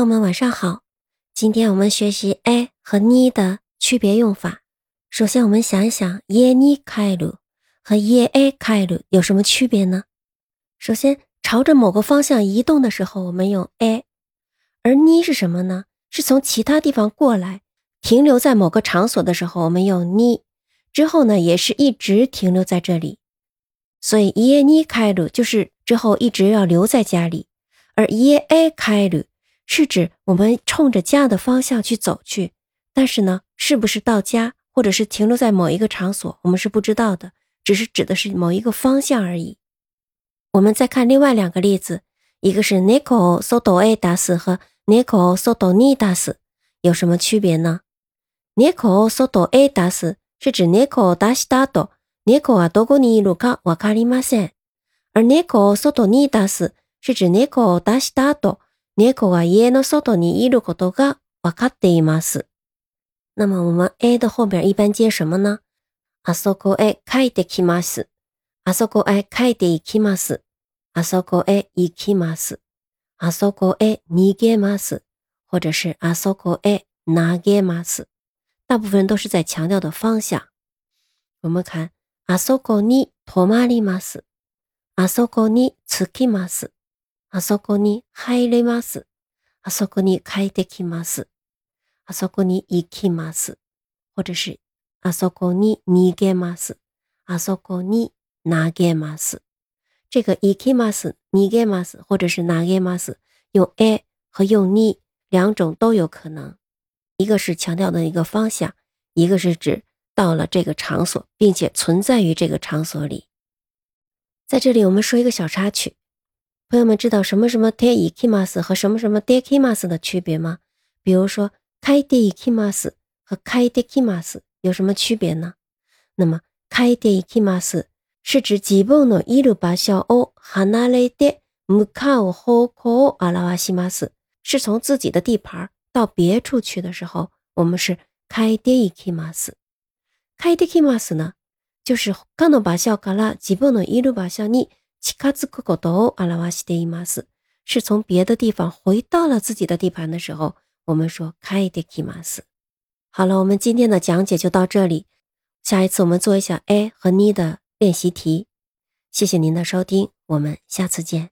朋友们晚上好，今天我们学习 a 和 ni 的区别用法。首先，我们想一想耶尼开鲁和耶 a 开鲁有什么区别呢？首先，朝着某个方向移动的时候，我们用 a，而 ni 是什么呢？是从其他地方过来，停留在某个场所的时候，我们用 ni，之后呢，也是一直停留在这里。所以耶尼开鲁就是之后一直要留在家里，而耶 a 开鲁。是指我们冲着家的方向去走去，但是呢，是不是到家，或者是停留在某一个场所，我们是不知道的，只是指的是某一个方向而已。我们再看另外两个例子，一个是 Nico sodo a das 和 Nico sodo ni das，有什么区别呢？Nico sodo a das 是指 Nico das dado，Nico はどこにいるかわかりません。而 Nico sodo ni das 是指 Nico das dado。 猫は家の外にいることが分かっています。那么我们 A 的后边一般接什么呢？あそこへ帰ってきます。あそこへ帰っていきます。あそこへ行きます。あそこへ逃げます。或者是あそこへ投げます。大部分都是在强调的方向。我们看あそこに止まります。あそこに着きます。あそこに入れます。あそこに帰ってきます。あそこに行きます。或者是あそこに逃げます。あそこに投げます。这个行きます、逃げます，或者是投げます，用 a 和用に两种都有可能。一个是强调的一个方向，一个是指到了这个场所，并且存在于这个场所里。在这里，我们说一个小插曲。 朋友们知道什么什么 te ikimas 和什么什么 de kimas 的区别吗？比如说开 de ikimas 和开 de kimas 有什么区别呢？那么开 de ikimas 是指自分のいる場所を離れて向かう方向を表します。是从自己的地盘到别处去的时候，我们是开 de ikimas。开 de kimas 呢，就是他の場所から自分のいる場所に 近づくことを表しています。是从别的地方回到了自己的地盘的时候，我们说帰ってきます。好了，我们今天的讲解就到这里。下一次我们做一下 a 和 ni 的练习题。谢谢您的收听，我们下次见。